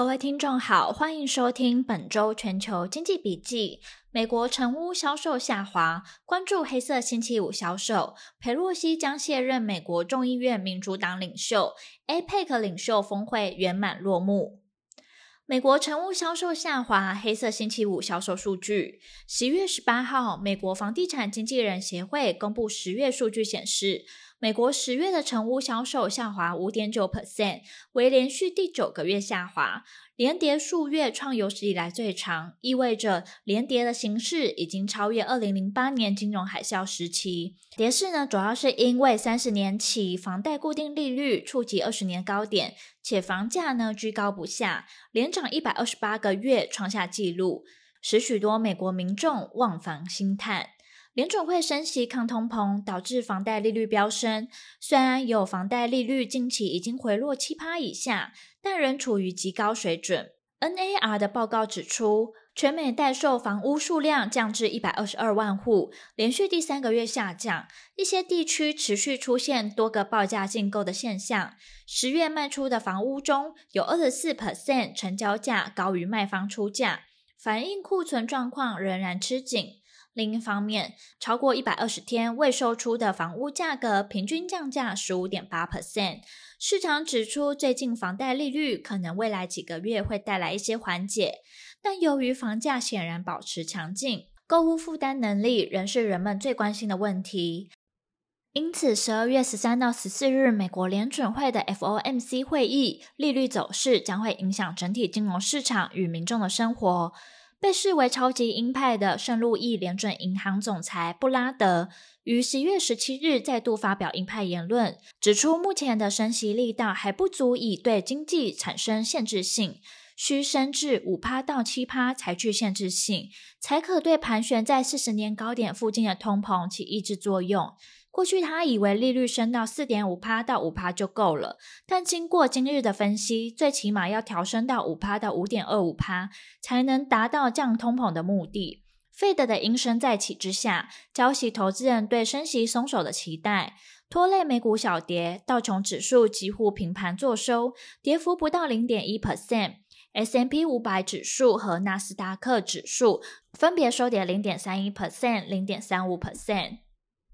各位听众好，欢迎收听本周全球经济笔记。美国成屋销售下滑，关注黑色星期五销售。裴洛西将卸任美国众议院民主党领袖。APEC 领袖峰会圆满落幕。美国成屋销售下滑，黑色星期五销售数据。十月十八号，美国房地产经纪人协会公布十月数据显示。美国十月的成屋销售下滑五点九 percent，为连续第九个月下滑，连跌数月创有史以来最长，意味着连跌的形势已经超越二零零八年金融海啸时期。跌势呢，主要是因为三十年期房贷固定利率触及二十年高点，且房价呢居高不下，连涨一百二十八个月，创下纪录，使许多美国民众望房兴叹。联准会升息抗通膨，导致房贷利率飙升。虽然有房贷利率近期已经回落七趴以下，但仍处于极高水准。NAR 的报告指出，全美待售房屋数量降至一百二十二万户，连续第三个月下降。一些地区持续出现多个报价竞购的现象。十月卖出的房屋中有二十四 percent 成交价高于卖方出价，反映库存状况仍然吃紧。另一方面，超过一百二十天未售出的房屋价格平均降价十五点八 percent。市场指出，最近房贷利率可能未来几个月会带来一些缓解，但由于房价显然保持强劲，购屋负担能力仍是人们最关心的问题。因此，十二月十三到十四日，美国联准会的 FOMC 会议利率走势将会影响整体金融市场与民众的生活。被视为超级鹰派的圣路易联准银行总裁布拉德于十月十七日再度发表鹰派言论，指出目前的升息力道还不足以对经济产生限制性，需升至五趴到七趴才具限制性，才可对盘旋在四十年高点附近的通膨起抑制作用。过去他以为利率升到四点五趴到五趴就够了，但经过今日的分析，最起码要调升到五趴到五点二五趴，才能达到降通膨的目的。Fed 的鹰声再起之下，浇熄投资人对升息松手的期待，拖累美股小跌，道琼指数几乎平盘作收，跌幅不到零点一 percent，S&P 五百指数和纳斯达克指数分别收跌零点三一 percent、零点三五 percent。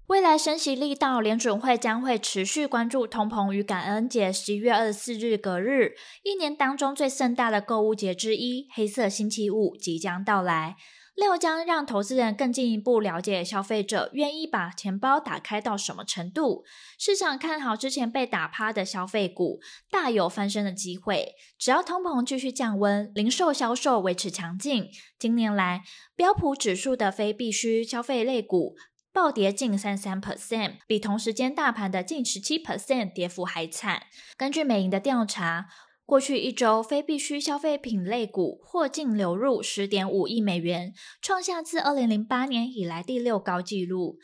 未来升息力道，联准会将会持续关注通膨与感恩节十一月二十四日隔日，一年当中最盛大的购物节之一——黑色星期五即将到来，料将让投资人更进一步了解消费者愿意把钱包打开到什么程度。市场看好之前被打趴的消费股，大有翻身的机会。只要通膨继续降温，零售销售维持强劲，今年来标普指数的非必需消费类股。暴跌近三三 percent，比同时间大盘的近十七 percent 跌幅还惨。根据美银的调查，过去一周非必需消费品类股或净流入十点五亿美元，创下自二零零八年以来第六高纪录。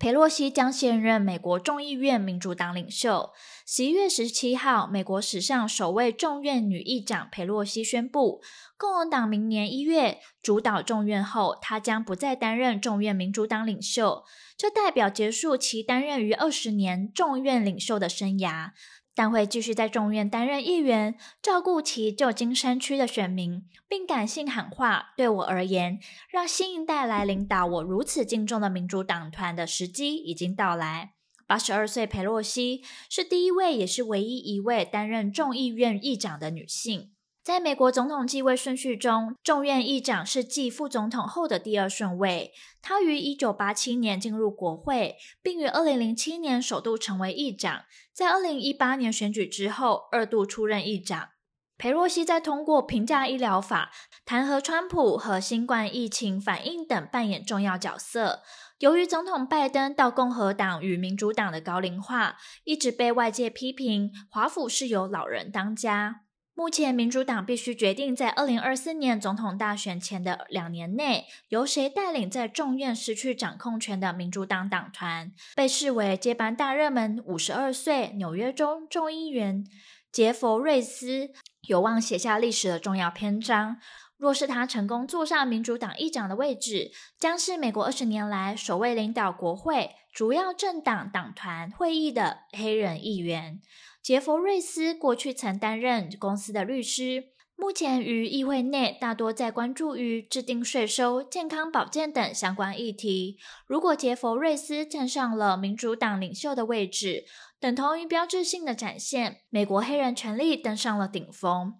佩洛西将现任美国众议院民主党领袖。十一月十七号，美国史上首位众院女议长佩洛西宣布，共和党明年一月主导众院后，她将不再担任众院民主党领袖，这代表结束其担任于二十年众院领袖的生涯。但会继续在众院担任议员，照顾其旧金山区的选民，并感性喊话：“对我而言，让新一代来领导我如此敬重的民主党团的时机已经到来。”八十二岁佩洛西是第一位，也是唯一一位担任众议院议长的女性。在美国总统继位顺序中，众院议长是继副总统后的第二顺位。他于一九八七年进入国会，并于二零零七年首度成为议长。在二零一八年选举之后，二度出任议长。裴洛西在通过平价医疗法、弹劾川普和新冠疫情反应等扮演重要角色。由于总统拜登到共和党与民主党的高龄化，一直被外界批评华府是由老人当家。目前，民主党必须决定在二零二四年总统大选前的两年内，由谁带领在众院失去掌控权的民主党党团。被视为接班大热门，五十二岁纽约州众议员杰佛瑞斯有望写下历史的重要篇章。若是他成功坐上民主党议长的位置，将是美国二十年来首位领导国会主要政党党团会议的黑人议员。杰佛瑞斯过去曾担任公司的律师，目前于议会内大多在关注于制定税收、健康保健等相关议题。如果杰佛瑞斯站上了民主党领袖的位置，等同于标志性的展现，美国黑人权利登上了顶峰。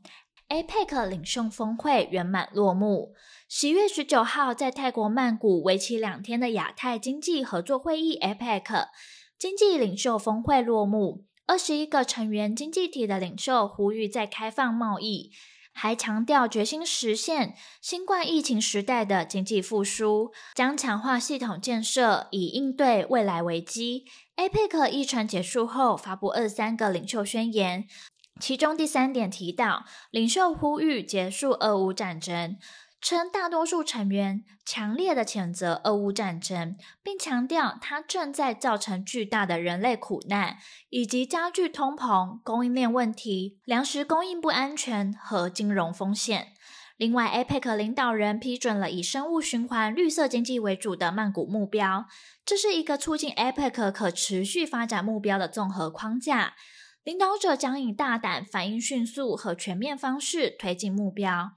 APEC 领袖峰会圆满落幕。十月十九号，在泰国曼谷为期两天的亚太经济合作会议 APEC 经济领袖峰会落幕。二十一个成员经济体的领袖呼吁再开放贸易，还强调决心实现新冠疫情时代的经济复苏，将强化系统建设以应对未来危机。APEC 议程结束后，发布二三个领袖宣言。其中第三点提到，领袖呼吁结束俄乌战争，称大多数成员强烈的谴责俄乌战争，并强调它正在造成巨大的人类苦难，以及加剧通膨、供应链问题、粮食供应不安全和金融风险。另外，APEC 领导人批准了以生物循环、绿色经济为主的曼谷目标，这是一个促进 APEC 可持续发展目标的综合框架。领导者将以大胆、反应迅速和全面方式推进目标，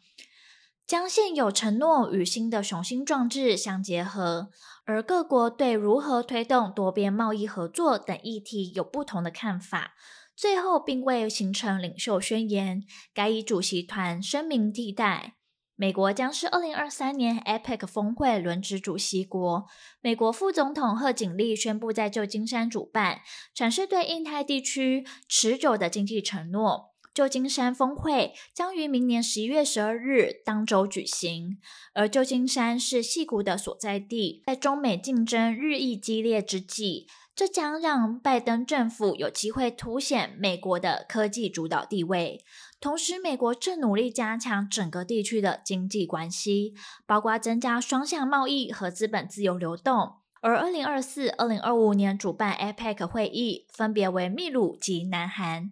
将现有承诺与新的雄心壮志相结合。而各国对如何推动多边贸易合作等议题有不同的看法，最后并未形成领袖宣言，该以主席团声明替代。美国将是二零二三年 APEC 峰会轮值主席国。美国副总统贺锦丽宣布在旧金山主办，展示对印太地区持久的经济承诺。旧金山峰会将于明年十一月十二日当周举行，而旧金山是矽谷的所在地。在中美竞争日益激烈之际，这将让拜登政府有机会凸显美国的科技主导地位。同时，美国正努力加强整个地区的经济关系，包括增加双向贸易和资本自由流动。而二零二四、二零二五年主办 APEC 会议分别为秘鲁及南韩。